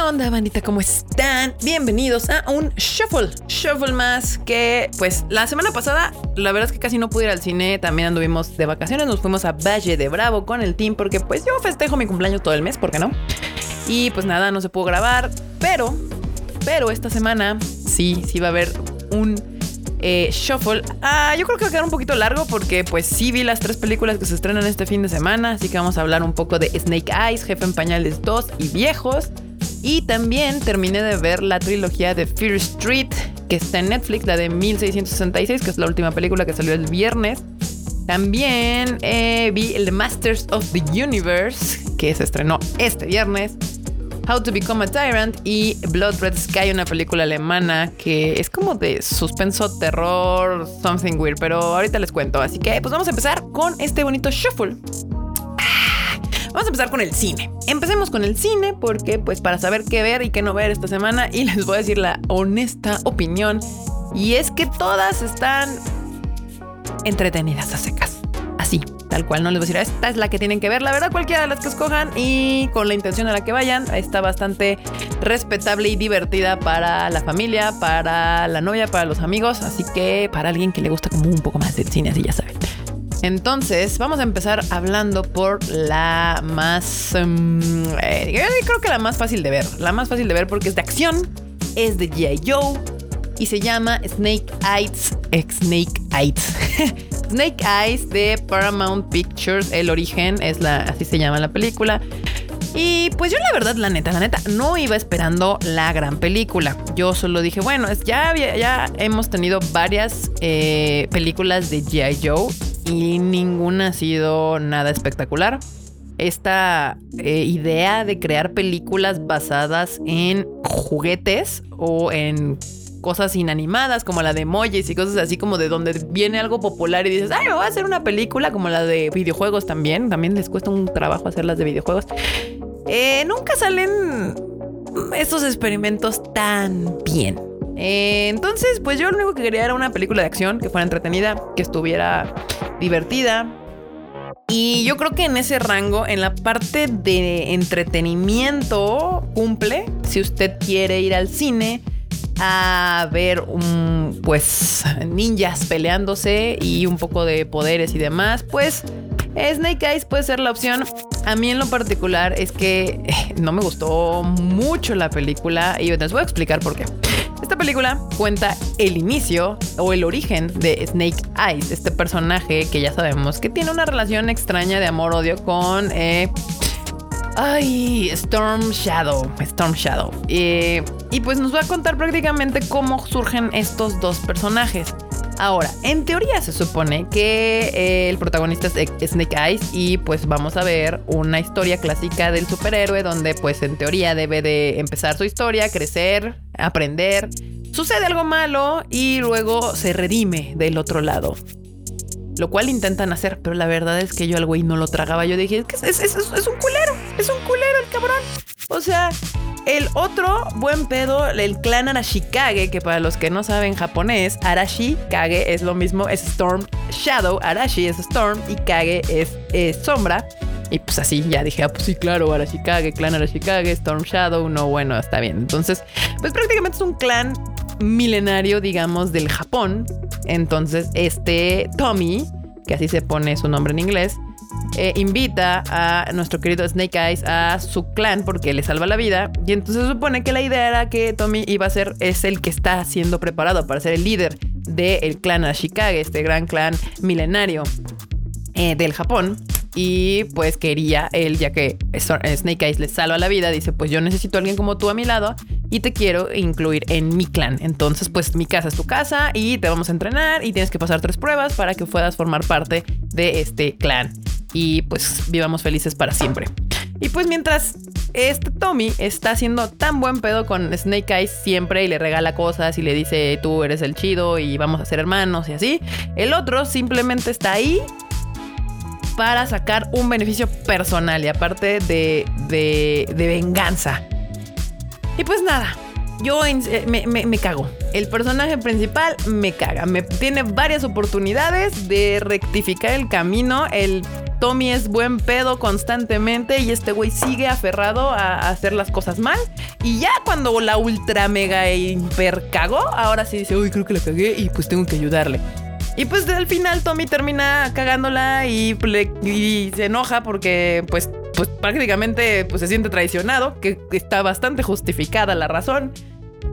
¿Qué onda, bandita? ¿Cómo están? Bienvenidos a un Shuffle. Shuffle más que, pues, la semana pasada, la verdad es que casi no pude ir al cine. También anduvimos de vacaciones. Nos fuimos a Valle de Bravo con el team porque, pues, yo festejo mi cumpleaños todo el mes, ¿por qué no? Y, pues, nada, no se pudo grabar. Pero, pero esta semana sí, sí va a haber un eh, Shuffle. Ah, yo creo que va a quedar un poquito largo porque pues sí vi las tres películas que se estrenan este fin de semana, así que vamos a hablar un poco de Snake Eyes, Jefe en Pañales 2 y Viejos. Y también terminé de ver la trilogía de Fear Street, que está en Netflix, la de 1666, que es la última película que salió el viernes. También eh, vi el Masters of the Universe, que se estrenó este viernes. How to Become a Tyrant y Blood Red Sky, una película alemana que es como de suspenso, terror, something weird, pero ahorita les cuento. Así que pues vamos a empezar con este bonito shuffle. Vamos a empezar con el cine. Empecemos con el cine porque pues para saber qué ver y qué no ver esta semana y les voy a decir la honesta opinión y es que todas están entretenidas a secas. Así, tal cual. No les voy a decir, esta es la que tienen que ver. La verdad, cualquiera de las que escojan y con la intención a la que vayan, está bastante respetable y divertida para la familia, para la novia, para los amigos. Así que para alguien que le gusta como un poco más del cine, así ya saben. Entonces, vamos a empezar hablando por la más. Um, eh, creo que la más fácil de ver. La más fácil de ver porque es de acción, es de G.I. Joe y se llama Snake Eyes. Eh, Snake Eyes. Snake Eyes de Paramount Pictures. El origen es la. Así se llama la película. Y pues yo la verdad, la neta, la neta, no iba esperando la gran película. Yo solo dije, bueno, ya, ya hemos tenido varias eh, películas de G.I. Joe y ninguna ha sido nada espectacular. Esta eh, idea de crear películas basadas en juguetes o en cosas inanimadas como la de emojis y cosas así como de donde viene algo popular y dices, ay, me voy a hacer una película como la de videojuegos también. También les cuesta un trabajo hacerlas de videojuegos. Eh, nunca salen estos experimentos tan bien. Eh, entonces, pues yo lo único que quería era una película de acción que fuera entretenida, que estuviera divertida. Y yo creo que en ese rango, en la parte de entretenimiento, cumple. Si usted quiere ir al cine a ver un, pues ninjas peleándose y un poco de poderes y demás, pues Snake Eyes puede ser la opción. A mí en lo particular es que eh, no me gustó mucho la película y les voy a explicar por qué. Esta película cuenta el inicio o el origen de Snake Eyes, este personaje que ya sabemos que tiene una relación extraña de amor-odio con... Eh, ay, Storm Shadow. Storm Shadow. Eh, y pues nos va a contar prácticamente cómo surgen estos dos personajes. Ahora, en teoría se supone que eh, el protagonista es Snake Eyes y pues vamos a ver una historia clásica del superhéroe donde pues en teoría debe de empezar su historia, crecer, aprender, sucede algo malo y luego se redime del otro lado. Lo cual intentan hacer, pero la verdad es que yo al güey no lo tragaba. Yo dije, es, es, un culero, es un culero el cabrón. O sea, el otro buen pedo, el clan Arashikage, que para los que no saben japonés, Arashikage es lo mismo, es Storm Shadow, Arashi es Storm y Kage es, sombra. Y pues así, ya dije, ah, pues sí, claro, Arashikage, clan Arashikage, Storm Shadow, no, bueno, está bien. Entonces, pues prácticamente es un clan milenario, digamos, del Japón. Entonces, este Tommy, que así se pone su nombre en inglés, eh, invita a nuestro querido Snake Eyes a su clan porque le salva la vida. Y entonces se supone que la idea era que Tommy iba a ser, es el que está siendo preparado para ser el líder del clan Ashikage, este gran clan milenario eh, del Japón. Y pues quería él, ya que Snake Eyes le salva la vida, dice, pues yo necesito a alguien como tú a mi lado y te quiero incluir en mi clan. Entonces, pues mi casa es tu casa y te vamos a entrenar y tienes que pasar tres pruebas para que puedas formar parte de este clan y pues vivamos felices para siempre. Y pues mientras este Tommy está haciendo tan buen pedo con Snake Eyes siempre y le regala cosas y le dice tú eres el chido y vamos a ser hermanos y así, el otro simplemente está ahí para sacar un beneficio personal y aparte de, de, venganza. Y pues nada, yo eh, me, me, cago. El personaje principal me caga. Me tiene varias oportunidades de rectificar el camino. El Tommy es buen pedo constantemente y este güey sigue aferrado a hacer las cosas mal. Y ya cuando la ultra mega hiper cagó, ahora sí dice, uy, creo que la cagué y pues tengo que ayudarle. Y pues al final Tommy termina cagándola y, se enoja porque pues, pues prácticamente pues, se siente traicionado, que está bastante justificada la razón.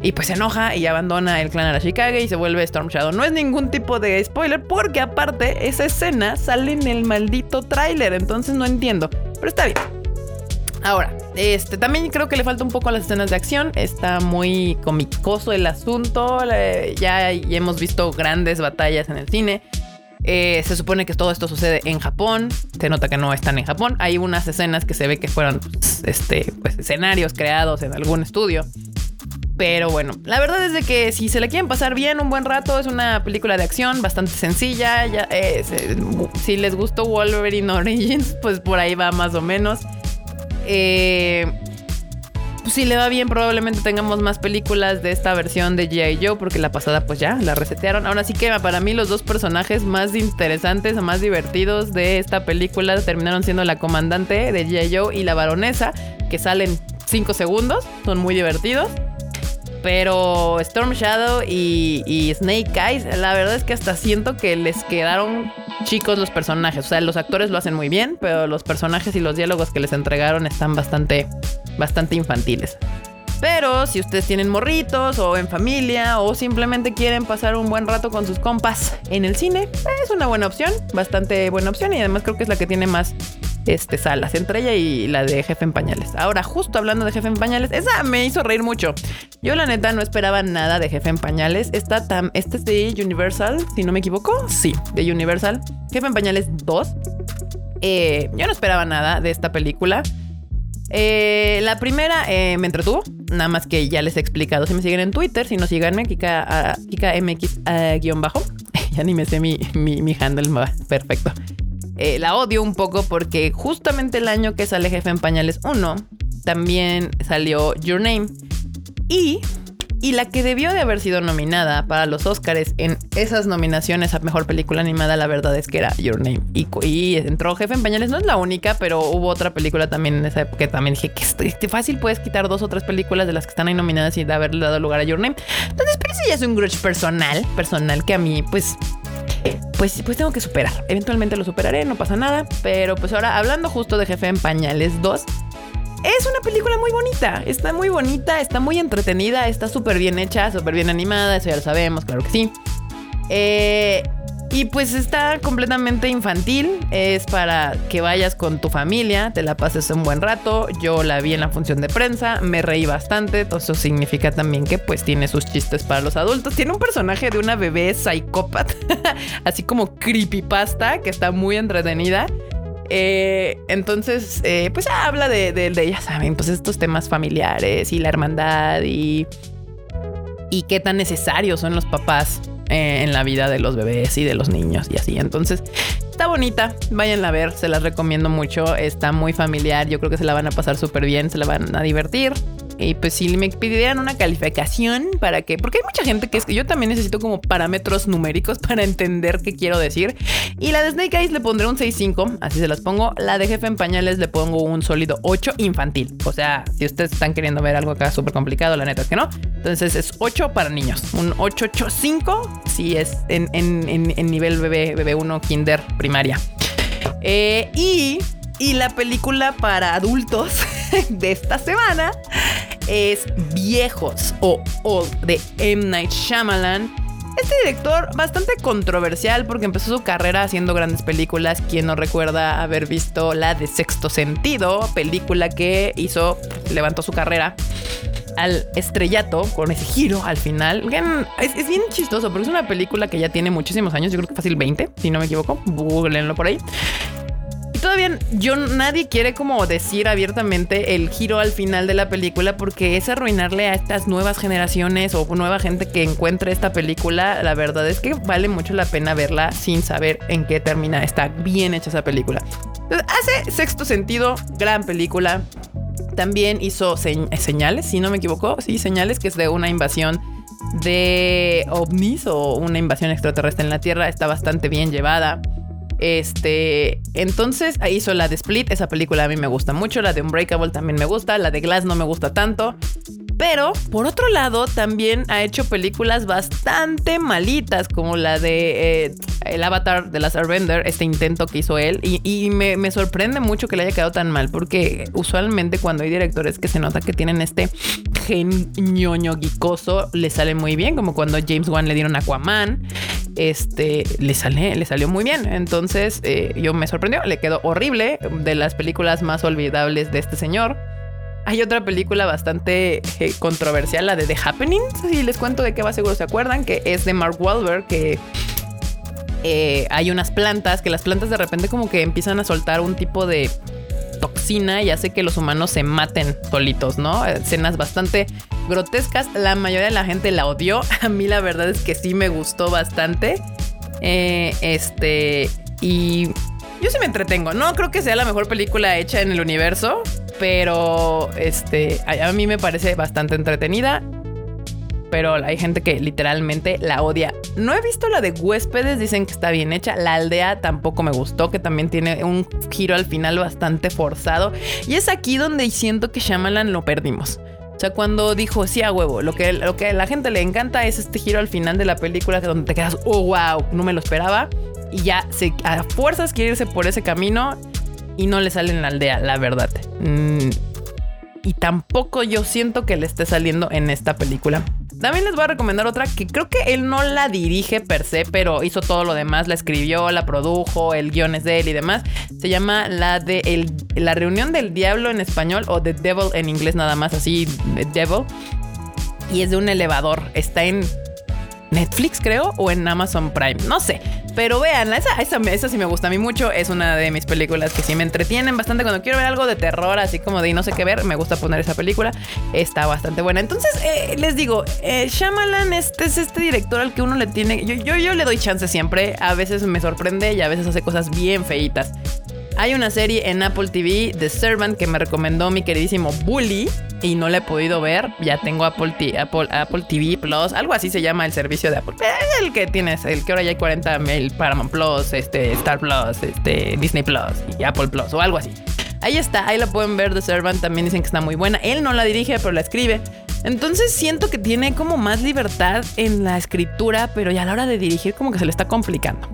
Y pues se enoja y abandona el clan Arashikage y se vuelve Storm Shadow. No es ningún tipo de spoiler porque aparte esa escena sale en el maldito tráiler, entonces no entiendo. Pero está bien. Ahora, este también creo que le falta un poco a las escenas de acción. Está muy comicoso el asunto. Ya, hemos visto grandes batallas en el cine. Eh, se supone que todo esto sucede en Japón. Se nota que no están en Japón. Hay unas escenas que se ve que fueron pues, este, pues, escenarios creados en algún estudio. Pero bueno, la verdad es de que si se le quieren pasar bien un buen rato, es una película de acción bastante sencilla. Eh, si les gustó Wolverine Origins, pues por ahí va más o menos. Eh, si le va bien, probablemente tengamos más películas de esta versión de G.I. Joe, porque la pasada pues ya la resetearon. Ahora sí que para mí los dos personajes más interesantes o más divertidos de esta película terminaron siendo la comandante de G.I. Joe y la baronesa, que salen 5 segundos, son muy divertidos. Pero Storm Shadow y, Snake Eyes, la verdad es que hasta siento que les quedaron chicos los personajes. O sea, los actores lo hacen muy bien, pero los personajes y los diálogos que les entregaron están bastante, bastante infantiles. Pero si ustedes tienen morritos o en familia o simplemente quieren pasar un buen rato con sus compas en el cine, es una buena opción, bastante buena opción y además creo que es la que tiene más este, salas, entre ella y la de Jefe en Pañales. Ahora, justo hablando de Jefe en Pañales, esa me hizo reír mucho. Yo la neta no esperaba nada de Jefe en Pañales. Esta tam, este es de Universal, si no me equivoco. Sí, de Universal. Jefe en Pañales 2. Eh, yo no esperaba nada de esta película. Eh, la primera eh, me entretuvo, nada más que ya les he explicado. Si me siguen en Twitter, si no síganme, Kika, Kika guion bajo. ya ni me sé mi, mi, mi handle, perfecto. Eh, la odio un poco porque justamente el año que sale Jefe en Pañales 1, también salió Your Name. Y, y la que debió de haber sido nominada para los Oscars en esas nominaciones a Mejor Película Animada, la verdad es que era Your Name. Y, y entró Jefe en Pañales, no es la única, pero hubo otra película también en esa época que también dije que este, fácil puedes quitar dos o tres películas de las que están ahí nominadas y de haberle dado lugar a Your Name. Entonces, pero ese ya es un grudge personal, personal que a mí, pues pues, pues tengo que superar. Eventualmente lo superaré, no pasa nada. Pero pues ahora, hablando justo de Jefe en Pañales 2, es una película muy bonita. Está muy bonita, está muy entretenida, está súper bien hecha, súper bien animada, eso ya lo sabemos, claro que sí. Eh, y pues está completamente infantil. Es para que vayas con tu familia, te la pases un buen rato. Yo la vi en la función de prensa, me reí bastante. Eso significa también que pues tiene sus chistes para los adultos. Tiene un personaje de una bebé psicópata, así como creepypasta, que está muy entretenida. Eh, entonces, eh, pues habla de, de, ya saben, pues estos temas familiares y la hermandad y, y qué tan necesarios son los papás eh, en la vida de los bebés y de los niños y así. Entonces, está bonita, váyanla a ver, se las recomiendo mucho, está muy familiar, yo creo que se la van a pasar súper bien, se la van a divertir. Y pues si me pidieran una calificación para que, porque hay mucha gente que es que yo también necesito como parámetros numéricos para entender qué quiero decir. Y la de Snake Eyes le pondré un 6.5, así se las pongo. La de Jefe en Pañales le pongo un sólido 8 infantil. O sea, si ustedes están queriendo ver algo acá súper complicado, la neta es que no. Entonces es 8 para niños, un 885 si es en, nivel bebé, bebé 1, kinder, primaria. Eh, y y la película para adultos de esta semana es Viejos o, de M. Night Shyamalan. Este director bastante controversial porque empezó su carrera haciendo grandes películas. Quien no recuerda haber visto la de Sexto Sentido, película que hizo, levantó su carrera al estrellato con ese giro al final. Es, es, bien chistoso porque es una película que ya tiene muchísimos años, yo creo que fácil 20, si no me equivoco. Googleenlo por ahí. Y todavía yo nadie quiere como decir abiertamente el giro al final de la película porque es arruinarle a estas nuevas generaciones o nueva gente que encuentre esta película. La verdad es que vale mucho la pena verla sin saber en qué termina. Está bien hecha esa película. hace sexto sentido, gran película. También hizo señales, si no me equivoco. Sí, señales que es de una invasión de ovnis o una invasión extraterrestre en la Tierra. Está bastante bien llevada. Este, entonces hizo la de Split, esa película a mí me gusta mucho, la de Unbreakable también me gusta, la de Glass no me gusta tanto. Pero, por otro lado, también ha hecho películas bastante malitas, como la de eh, El Avatar de la Airbender, este intento que hizo él. Y, me, sorprende mucho que le haya quedado tan mal, porque usualmente cuando hay directores que se nota que tienen este genio guicoso, le sale muy bien, como cuando James Wan le dieron Aquaman, este, le, salió muy bien. Entonces, eh, yo me sorprendió, le quedó horrible, de las películas más olvidables de este señor. Hay otra película bastante eh, controversial, la de The Happening. Si les cuento de qué va, seguro se acuerdan, que es de Mark Wahlberg, que eh, hay unas plantas, que las plantas de repente como que empiezan a soltar un tipo de toxina y hace que los humanos se maten solitos, ¿no? Escenas bastante grotescas. La mayoría de la gente la odió. A mí la verdad es que sí me gustó bastante. Eh, este, y yo sí me entretengo. No creo que sea la mejor película hecha en el universo, pero este, a, mí me parece bastante entretenida. Pero hay gente que literalmente la odia. No he visto la de huéspedes, dicen que está bien hecha. La aldea tampoco me gustó, que también tiene un giro al final bastante forzado. Y es aquí donde siento que Shyamalan lo perdimos. O sea, cuando dijo, sí, a huevo, lo que, lo que a la gente le encanta es este giro al final de la película donde te quedas, oh, wow, no me lo esperaba. Y ya se, a fuerzas quiere irse por ese camino y no le sale en la aldea, la verdad. Mm, y tampoco yo siento que le esté saliendo en esta película. También les voy a recomendar otra que creo que él no la dirige per se, pero hizo todo lo demás, la escribió, la produjo, el guion es de él y demás. Se llama la de La reunión del diablo en español o The Devil en inglés nada más, así, The Devil. Y es de un elevador. Está en Netflix, creo, o en Amazon Prime. No sé. Pero vean, esa, esa, sí me gusta a mí mucho. Es una de mis películas que sí me entretienen bastante. Cuando quiero ver algo de terror, así como de no sé qué ver, me gusta poner esa película. Está bastante buena. Entonces, eh, les digo, eh, Shyamalan este es este director al que uno le tiene. Yo, yo, yo le doy chance siempre. A veces me sorprende y a veces hace cosas bien feitas. Hay una serie en Apple TV, The Servant, que me recomendó mi queridísimo Bully y no la he podido ver. Ya tengo Apple, Apple, TV Plus, algo así se llama el servicio de Apple. El que tienes, el que ahora ya hay 40 mil Paramount Plus, este, Star Plus, este, Disney Plus y Apple Plus o algo así. Ahí está, ahí la pueden ver. The Servant también dicen que está muy buena. Él no la dirige, pero la escribe. Entonces siento que tiene como más libertad en la escritura, pero ya a la hora de dirigir como que se le está complicando.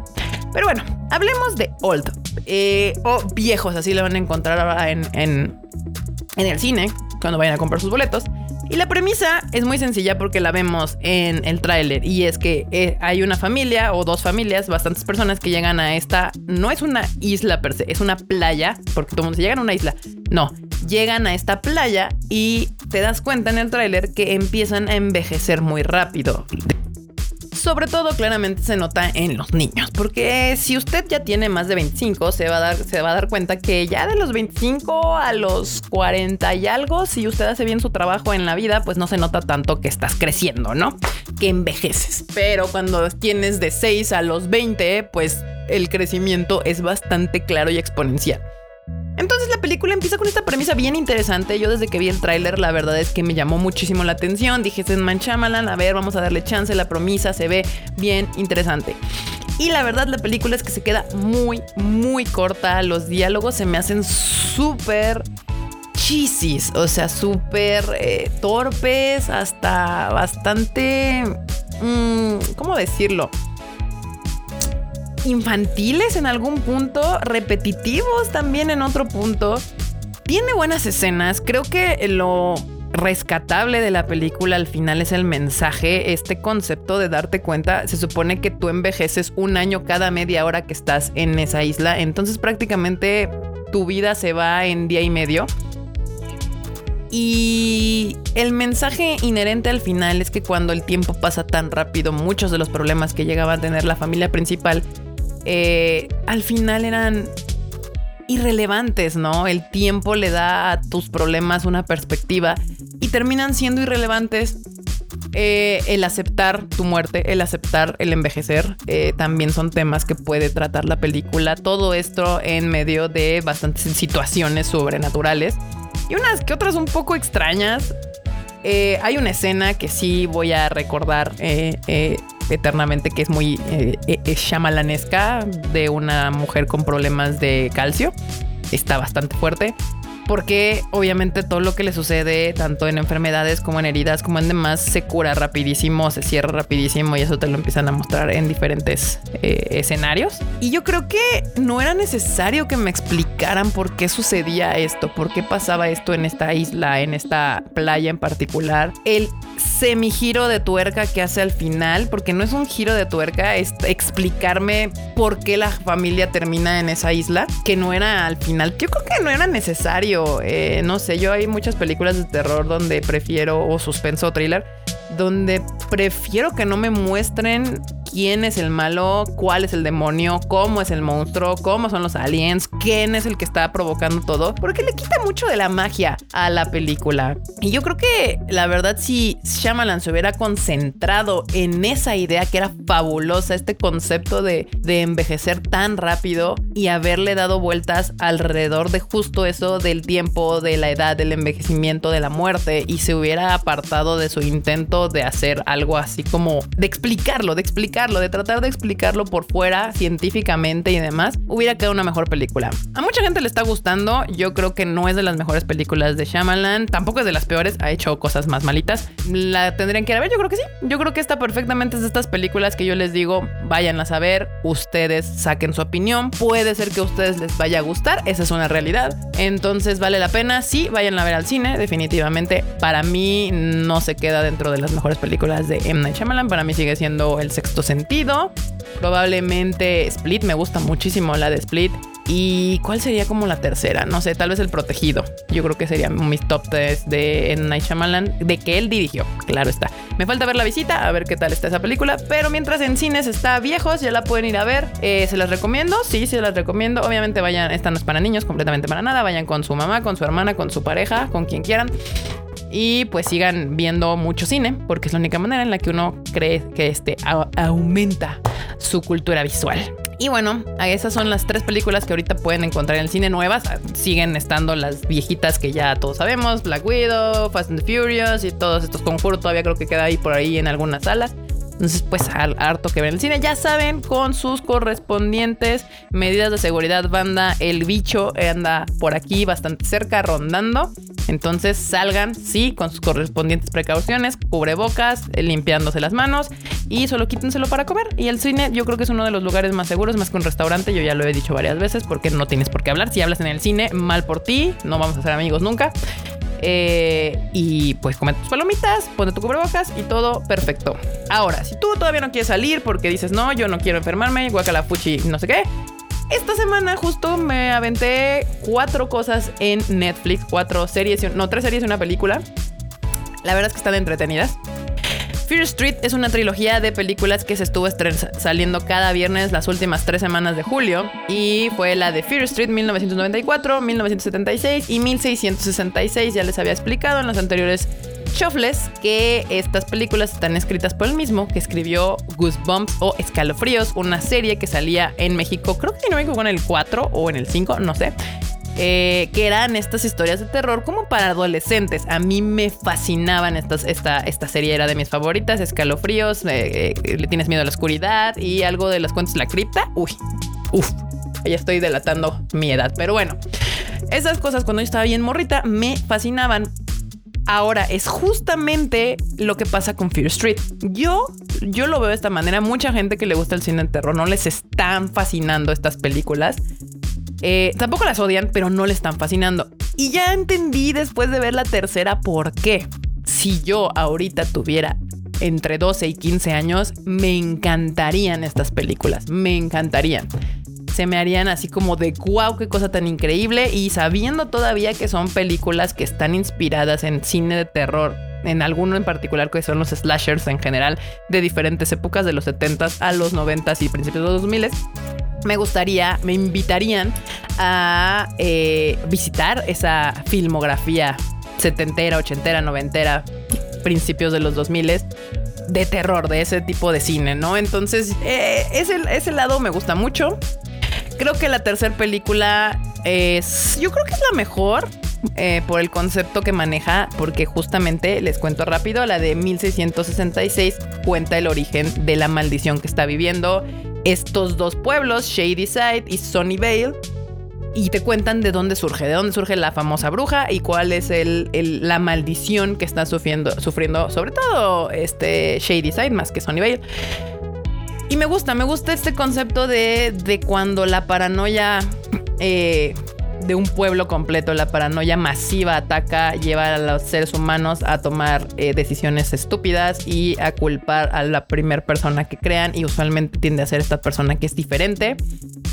Pero bueno, hablemos de Old. Eh, o viejos, así lo van a encontrar ahora en, en, el cine, cuando vayan a comprar sus boletos. Y la premisa es muy sencilla porque la vemos en el tráiler y es que eh, hay una familia o dos familias, bastantes personas que llegan a esta, no es una isla per se, es una playa, porque todo el mundo se llegan a una isla, no, llegan a esta playa y te das cuenta en el tráiler que empiezan a envejecer muy rápido sobre todo claramente se nota en los niños, porque si usted ya tiene más de 25, se va a dar, se va a dar cuenta que ya de los 25 a los 40 y algo, si usted hace bien su trabajo en la vida, pues no se nota tanto que estás creciendo, ¿no? Que envejeces. Pero cuando tienes de 6 a los 20, pues el crecimiento es bastante claro y exponencial. Entonces la película empieza con esta premisa bien interesante. Yo desde que vi el tráiler, la verdad es que me llamó muchísimo la atención. Dije, es Manchamalan, a ver, vamos a darle chance. La premisa se ve bien interesante. Y la verdad, la película es que se queda muy, muy corta. Los diálogos se me hacen súper chisis, o sea, súper eh, torpes, hasta bastante... Mm, ¿Cómo decirlo? Infantiles en algún punto, repetitivos también en otro punto. Tiene buenas escenas, creo que lo rescatable de la película al final es el mensaje, este concepto de darte cuenta, se supone que tú envejeces un año cada media hora que estás en esa isla, entonces prácticamente tu vida se va en día y medio. Y el mensaje inherente al final es que cuando el tiempo pasa tan rápido, muchos de los problemas que llegaba a tener la familia principal eh, al final eran irrelevantes, ¿no? El tiempo le da a tus problemas una perspectiva y terminan siendo irrelevantes. Eh, el aceptar tu muerte, el aceptar el envejecer, eh, también son temas que puede tratar la película. Todo esto en medio de bastantes situaciones sobrenaturales y unas que otras un poco extrañas. hay una escena que sí voy a recordar eternamente, que es muy eh, eh, de una mujer con problemas de calcio. Está bastante fuerte porque obviamente todo lo que le sucede, tanto en enfermedades como en heridas, como en demás, se cura rapidísimo, se cierra rapidísimo y eso te lo empiezan a mostrar en diferentes eh, escenarios. Y yo creo que no era necesario que me explicaran por qué sucedía esto, por qué pasaba esto en esta isla, en esta playa en particular. El semigiro de tuerca que hace al final, porque no es un giro de tuerca, es explicarme por qué la familia termina en esa isla, que no era al final. Yo creo que no era necesario eh, no sé, yo hay muchas películas de terror donde prefiero, o suspenso o thriller, donde prefiero que no me muestren quién es el malo, cuál es el demonio, cómo es el monstruo, cómo son los aliens, quién es el que está provocando todo, porque le quita mucho de la magia a la película. Y yo creo que la verdad si Shyamalan se hubiera concentrado en esa idea que era fabulosa, este concepto de, de envejecer tan rápido y haberle dado vueltas alrededor de justo eso del tiempo, de la edad, del envejecimiento, de la muerte y se hubiera apartado de su intento de hacer algo así como de explicarlo, de explicar de tratar de explicarlo por fuera científicamente y demás, hubiera quedado una mejor película. A mucha gente le está gustando, yo creo que no es de las mejores películas de Shyamalan, tampoco es de las peores, ha hecho cosas más malitas. La tendrían que ir a ver, yo creo que sí. Yo creo que está perfectamente de estas películas que yo les digo, vayan a saber, ustedes saquen su opinión, puede ser que a ustedes les vaya a gustar, esa es una realidad. Entonces vale la pena, sí, vayan a ver al cine, definitivamente. Para mí no se queda dentro de las mejores películas de M. Night Shyamalan, para mí sigue siendo el sexto sentido. Probablemente Split, me gusta muchísimo la de Split. ¿Y cuál sería como la tercera? No sé, tal vez El Protegido. Yo creo que sería mis top 3 de Night Shyamalan, de que él dirigió, claro está. Me falta ver la visita, a ver qué tal está esa película, pero mientras en cines está viejos, ya la pueden ir a ver. Eh, ¿Se las recomiendo? Sí, se las recomiendo. Obviamente vayan, esta no es para niños, completamente para nada. Vayan con su mamá, con su hermana, con su pareja, con quien quieran y pues sigan viendo mucho cine, porque es la única manera en la que uno cree que este aumenta su cultura visual. Y bueno, esas son las tres películas que ahorita pueden encontrar en el cine nuevas. Siguen estando las viejitas que ya todos sabemos, Black Widow, Fast and the Furious y todos estos conjuros todavía creo que queda ahí por ahí en algunas salas. Entonces, pues harto que ver en el cine. Ya saben, con sus correspondientes medidas de seguridad, banda, el bicho anda por aquí bastante cerca, rondando. Entonces salgan, sí, con sus correspondientes precauciones, cubrebocas, limpiándose las manos y solo quítenselo para comer. Y el cine yo creo que es uno de los lugares más seguros, más que un restaurante, yo ya lo he dicho varias veces, porque no tienes por qué hablar. Si hablas en el cine, mal por ti, no vamos a ser amigos nunca. Eh, y pues come tus palomitas, ponte tu cubrebocas y todo perfecto. Ahora, si tú todavía no quieres salir porque dices, no, yo no quiero enfermarme, fuchi, no sé qué. Esta semana justo me aventé cuatro cosas en Netflix, cuatro series, no, tres series y una película. La verdad es que están entretenidas. Fear Street es una trilogía de películas que se estuvo saliendo cada viernes las últimas tres semanas de julio. Y fue la de Fear Street 1994, 1976 y 1666. Ya les había explicado en los anteriores chofles que estas películas están escritas por el mismo que escribió Goosebumps o Escalofríos, una serie que salía en México, creo que no me equivoco en el 4 o en el 5, no sé. Eh, que eran estas historias de terror como para adolescentes. A mí me fascinaban estas, esta, esta serie era de mis favoritas, escalofríos, eh, eh, le tienes miedo a la oscuridad y algo de las cuentas de la cripta. Uy, uff, ya estoy delatando mi edad, pero bueno. Esas cosas cuando yo estaba bien morrita me fascinaban. Ahora es justamente lo que pasa con Fear Street. Yo, yo lo veo de esta manera. Mucha gente que le gusta el cine de terror no les están fascinando estas películas. Eh, tampoco las odian, pero no le están fascinando. Y ya entendí después de ver la tercera por qué. Si yo ahorita tuviera entre 12 y 15 años, me encantarían estas películas. Me encantarían. Se me harían así como de wow, qué cosa tan increíble. Y sabiendo todavía que son películas que están inspiradas en cine de terror en alguno en particular que son los slashers en general de diferentes épocas de los 70s a los 90s y principios de los 2000s me gustaría, me invitarían a eh, visitar esa filmografía setentera, ochentera, noventera, principios de los 2000 de terror, de ese tipo de cine, ¿no? Entonces, eh, ese, ese lado me gusta mucho. Creo que la tercera película es, yo creo que es la mejor. eh, por el concepto que maneja, porque justamente les cuento rápido, la de 1666 cuenta el origen de la maldición que está viviendo estos dos pueblos, Shadyside y Sunnyvale, y te cuentan de dónde surge, de dónde surge la famosa bruja y cuál es el, la maldición que está sufriendo, sufriendo sobre todo este Shadyside más que Sunnyvale. Y me gusta, me gusta este concepto de, de cuando la paranoia eh, de un pueblo completo, la paranoia masiva ataca, lleva a los seres humanos a tomar eh, decisiones estúpidas y a culpar a la primera persona que crean y usualmente tiende a ser esta persona que es diferente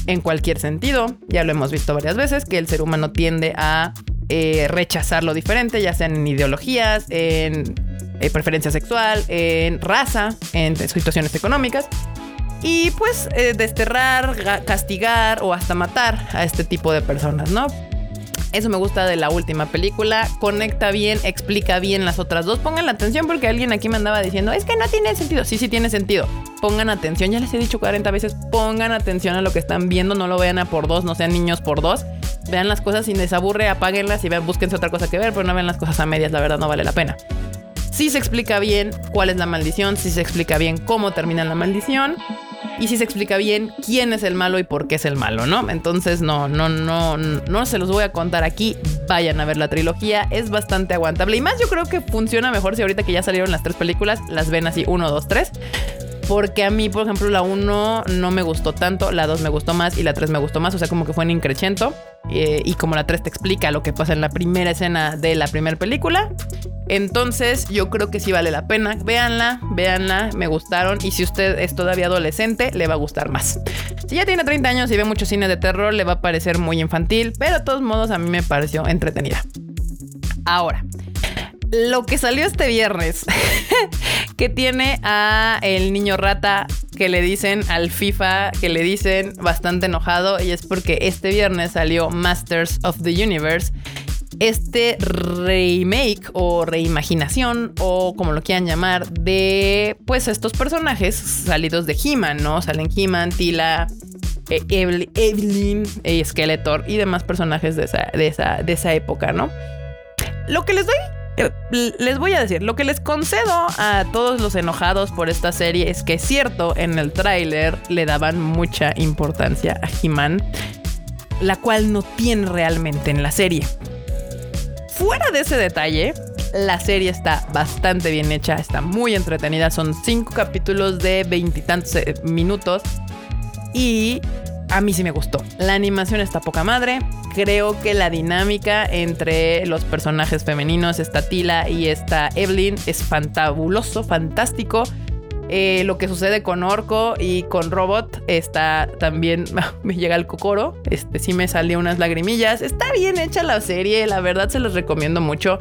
en cualquier sentido. Ya lo hemos visto varias veces, que el ser humano tiende a eh, rechazar lo diferente, ya sean en ideologías, en preferencia sexual, en raza, en situaciones económicas y pues eh, desterrar, castigar o hasta matar a este tipo de personas, ¿no? Eso me gusta de la última película. Conecta bien, explica bien las otras dos. Pongan la atención porque alguien aquí me andaba diciendo, es que no tiene sentido. Sí, sí tiene sentido. Pongan atención, ya les he dicho 40 veces, pongan atención a lo que están viendo, no lo vean a por dos, no sean niños por dos. Vean las cosas sin desaburre, apáguenlas y vean, búsquense otra cosa que ver, pero no vean las cosas a medias, la verdad no vale la pena. Sí se explica bien cuál es la maldición, sí se explica bien cómo termina la maldición y si se explica bien quién es el malo y por qué es el malo, ¿no? Entonces no, no, no, no se los voy a contar aquí. Vayan a ver la trilogía, es bastante aguantable y más yo creo que funciona mejor si ahorita que ya salieron las tres películas las ven así uno, dos, tres. Porque a mí, por ejemplo, la 1 no me gustó tanto, la 2 me gustó más y la 3 me gustó más. O sea, como que fue en increchento. Eh, y como la 3 te explica lo que pasa en la primera escena de la primera película. Entonces, yo creo que sí vale la pena. Véanla, véanla, me gustaron. Y si usted es todavía adolescente, le va a gustar más. Si ya tiene 30 años y ve mucho cine de terror, le va a parecer muy infantil. Pero de todos modos, a mí me pareció entretenida. Ahora, lo que salió este viernes, que tiene a el niño rata que le dicen al FIFA, que le dicen bastante enojado, y es porque este viernes salió Masters of the Universe. Este remake o reimaginación o como lo quieran llamar de pues estos personajes salidos de He-Man, ¿no? Salen He-Man, Tila, e-, Evelyn, e-, Skeletor y demás personajes de esa, de esa, de esa época, ¿no? Lo que les doy les voy a decir, lo que les concedo a todos los enojados por esta serie es que es cierto, en el tráiler le daban mucha importancia a He-Man, la cual no tiene realmente en la serie. Fuera de ese detalle, la serie está bastante bien hecha, está muy entretenida, son cinco capítulos de veintitantos eh, minutos y a mí sí me gustó. La animación está poca madre. Creo que la dinámica entre los personajes femeninos, esta Tila y esta Evelyn, es fantabuloso, fantástico. Eh, lo que sucede con Orco y con Robot está también. Me llega el cocoro. Este sí me salió unas lagrimillas. Está bien hecha la serie, la verdad se los recomiendo mucho.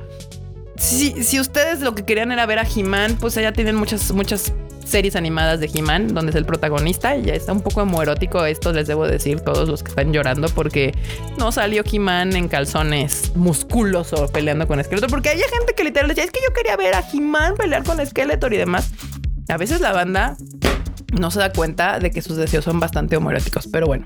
Si, si ustedes lo que querían era ver a He-Man, pues allá tienen muchas, muchas series animadas de He-Man, donde es el protagonista. Ya está un poco homoerótico esto, les debo decir, todos los que están llorando, porque no salió He-Man en calzones musculoso peleando con Skeletor. Porque hay gente que literal decía, es que yo quería ver a He-Man pelear con Skeletor y demás. A veces la banda no se da cuenta de que sus deseos son bastante homoeróticos, pero bueno.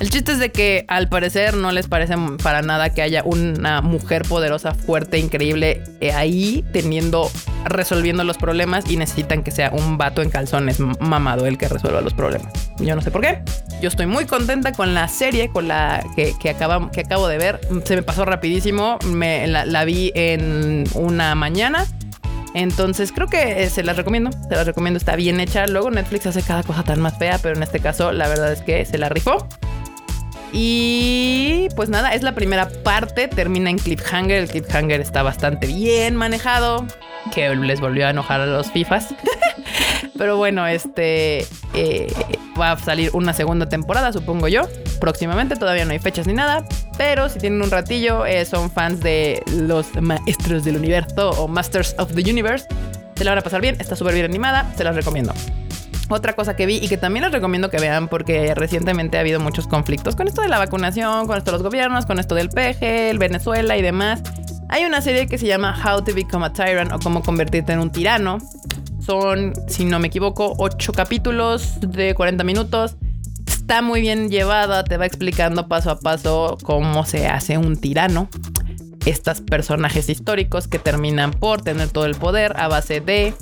El chiste es de que al parecer no les parece para nada que haya una mujer poderosa, fuerte, increíble eh, ahí teniendo, resolviendo los problemas y necesitan que sea un vato en calzones mamado el que resuelva los problemas. Yo no sé por qué. Yo estoy muy contenta con la serie, con la que, que, que acabo de ver. Se me pasó rapidísimo. Me, la, vi en una mañana. Entonces creo que eh, se las recomiendo, se las recomiendo, está bien hecha. Luego Netflix hace cada cosa tan más fea, pero en este caso la verdad es que se la rifó. Y pues nada, es la primera parte, termina en cliffhanger, el cliffhanger está bastante bien manejado, que les volvió a enojar a los FIFAs. Pero bueno, este eh, va a salir una segunda temporada, supongo yo. Próximamente, todavía no hay fechas ni nada. Pero si tienen un ratillo, eh, son fans de los maestros del universo o Masters of the Universe, se la van a pasar bien. Está súper bien animada, se las recomiendo. Otra cosa que vi y que también les recomiendo que vean porque recientemente ha habido muchos conflictos con esto de la vacunación, con esto de los gobiernos, con esto del peje, el Venezuela y demás. Hay una serie que se llama How to Become a Tyrant o Cómo convertirte en un tirano. Son, si no me equivoco, 8 capítulos de 40 minutos. Está muy bien llevada, te va explicando paso a paso cómo se hace un tirano. estos personajes históricos que terminan por tener todo el poder a base de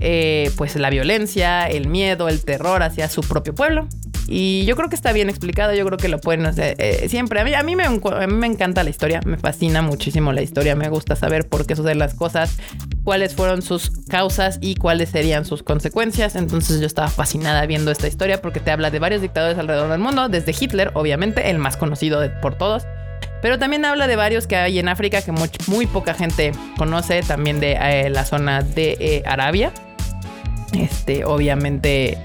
eh, pues la violencia, el miedo, el terror hacia su propio pueblo. Y yo creo que está bien explicado, yo creo que lo pueden hacer eh, siempre. A mí, a, mí me, a mí me encanta la historia, me fascina muchísimo la historia, me gusta saber por qué suceden las cosas, cuáles fueron sus causas y cuáles serían sus consecuencias. Entonces yo estaba fascinada viendo esta historia porque te habla de varios dictadores alrededor del mundo, desde Hitler, obviamente, el más conocido por todos. Pero también habla de varios que hay en África que muy, poca gente conoce, también de eh, la zona de Arabia, este, obviamente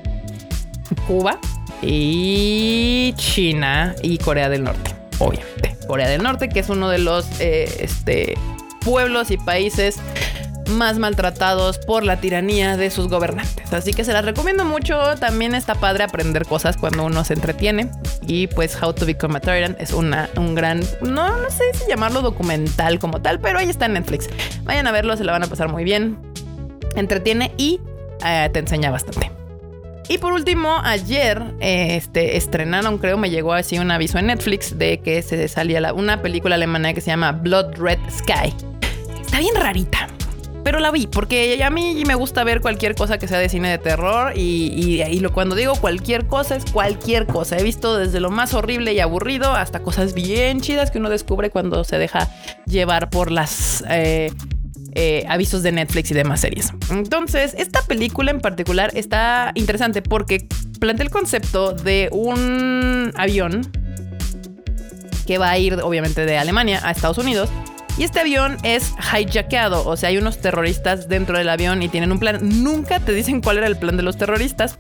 Cuba, y China y Corea del Norte, obviamente. Corea del Norte, que es uno de los eh, este, pueblos y países más maltratados por la tiranía de sus gobernantes. Así que se las recomiendo mucho. También está padre aprender cosas cuando uno se entretiene. Y pues How to Become a Tyrant es una, un gran, no, no sé si llamarlo documental como tal, pero ahí está en Netflix. Vayan a verlo, se la van a pasar muy bien. Entretiene y eh, te enseña bastante. Y por último, ayer este, estrenaron, creo, me llegó así un aviso en Netflix de que se salía una película alemana que se llama Blood Red Sky. Está bien rarita. Pero la vi, porque a mí me gusta ver cualquier cosa que sea de cine de terror. Y, y, lo, cuando digo cualquier cosa, es cualquier cosa. He visto desde lo más horrible y aburrido hasta cosas bien chidas que uno descubre cuando se deja llevar por las eh, eh, avisos de Netflix y demás series. Entonces, esta película en particular está interesante porque plantea el concepto de un avión que va a ir obviamente de Alemania a Estados Unidos. Y este avión es hijackeado, o sea, hay unos terroristas dentro del avión y tienen un plan. Nunca te dicen cuál era el plan de los terroristas,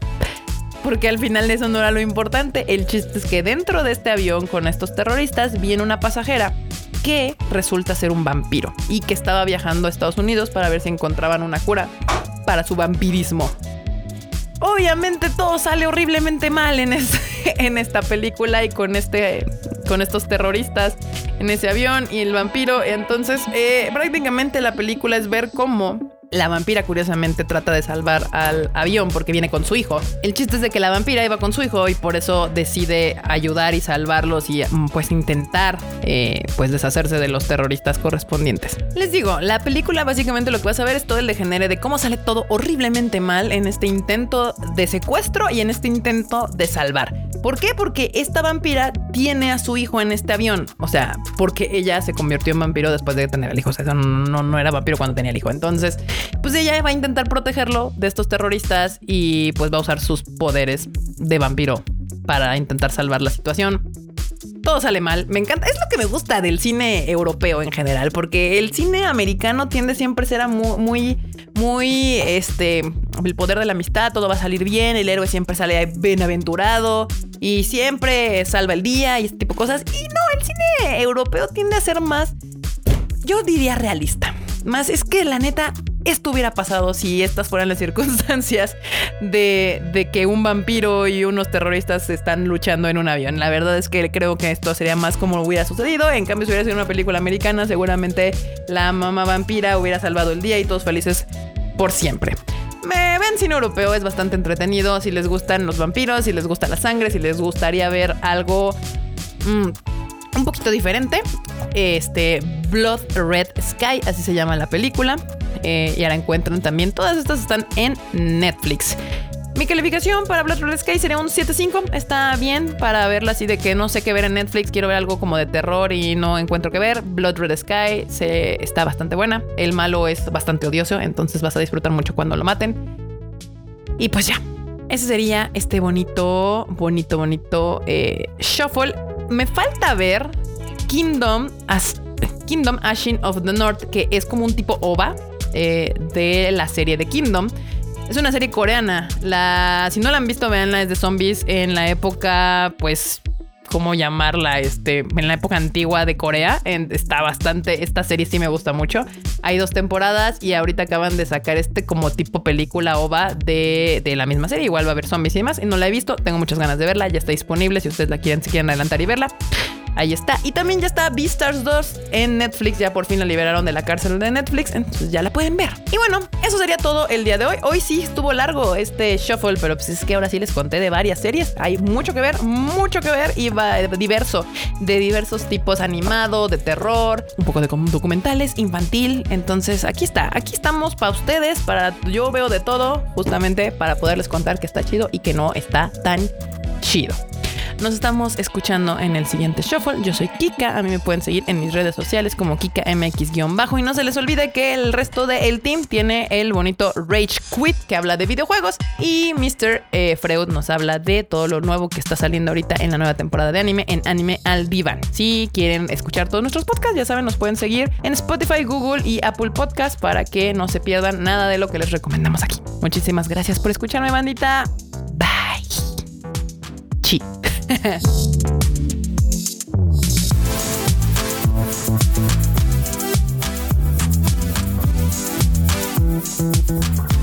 porque al final eso no era lo importante. El chiste es que dentro de este avión con estos terroristas viene una pasajera que resulta ser un vampiro y que estaba viajando a Estados Unidos para ver si encontraban una cura para su vampirismo. Obviamente todo sale horriblemente mal en, esta película y con, este, con estos terroristas en ese avión y el vampiro. Entonces, eh, prácticamente la película es ver cómo la vampira curiosamente trata de salvar al avión porque viene con su hijo. El chiste es de que la vampira iba con su hijo y por eso decide ayudar y salvarlos y mm, pues intentar eh, pues deshacerse de los terroristas correspondientes. Les digo, la película básicamente lo que vas a ver es todo el degenere de cómo sale todo horriblemente mal en este intento de secuestro y en este intento de salvar. ¿Por qué? Porque esta vampira tiene a su hijo en este avión. O sea, porque ella se convirtió en vampiro después de tener al hijo. O sea, no, no era vampiro cuando tenía el hijo. Entonces, pues ella va a intentar protegerlo de estos terroristas y pues va a usar sus poderes de vampiro para intentar salvar la situación. Todo sale mal. Me encanta. Es lo que me gusta del cine europeo en general, porque el cine americano tiende siempre a ser muy, muy, muy, este, el poder de la amistad, todo va a salir bien, el héroe siempre sale bienaventurado y siempre salva el día y este tipo de cosas. Y no, el cine europeo tiende a ser más, yo diría realista. Más es que la neta, esto hubiera pasado si estas fueran las circunstancias de, que un vampiro y unos terroristas están luchando en un avión. La verdad es que creo que esto sería más como hubiera sucedido. En cambio, si hubiera sido una película americana, seguramente la mamá vampira hubiera salvado el día y todos felices por siempre. Me ven cine europeo, es bastante entretenido. Si les gustan los vampiros, si les gusta la sangre, si les gustaría ver algo mm, un poquito diferente. Este Blood Red Sky, así se llama la película. Eh, y ahora encuentran también, todas estas están en Netflix. Mi calificación para Blood Red Sky sería un 7.5. Está bien para verla así de que no sé qué ver en Netflix. Quiero ver algo como de terror y no encuentro qué ver. Blood Red Sky se, está bastante buena. El malo es bastante odioso, entonces vas a disfrutar mucho cuando lo maten. Y pues ya. Ese sería este bonito, bonito, bonito eh, shuffle. Me falta ver Kingdom, As Kingdom Ashen of the North, que es como un tipo OVA eh, de la serie de Kingdom. Es una serie coreana. Si no la han visto, veanla, es de zombies en la época, pues, ¿cómo llamarla? Este, en la época antigua de Corea. está bastante, esta serie sí me gusta mucho. Hay dos temporadas y ahorita acaban de sacar este como tipo película OVA de, de la misma serie. Igual va a haber zombies y demás. Y no la he visto, tengo muchas ganas de verla, ya está disponible si ustedes la quieren, si quieren adelantar y verla. Ahí está. Y también ya está Beastars 2 en Netflix. Ya por fin la liberaron de la cárcel de Netflix. Entonces ya la pueden ver. Y bueno, eso sería todo el día de hoy. Hoy sí estuvo largo este shuffle, pero pues es que ahora sí les conté de varias series. Hay mucho que ver, mucho que ver y va diverso. De diversos tipos animado, de terror, un poco de documentales, infantil. Entonces aquí está. Aquí estamos para ustedes. Para yo veo de todo justamente para poderles contar que está chido y que no está tan chido. Nos estamos escuchando en el siguiente Shuffle. Yo soy Kika. A mí me pueden seguir en mis redes sociales como KikaMX-bajo. Y no se les olvide que el resto del team tiene el bonito Rage Quit que habla de videojuegos. Y Mr. Eh, Freud nos habla de todo lo nuevo que está saliendo ahorita en la nueva temporada de anime en Anime al Divan. Si quieren escuchar todos nuestros podcasts, ya saben, nos pueden seguir en Spotify, Google y Apple Podcasts para que no se pierdan nada de lo que les recomendamos aquí. Muchísimas gracias por escucharme, bandita. Bye. Chi. thank you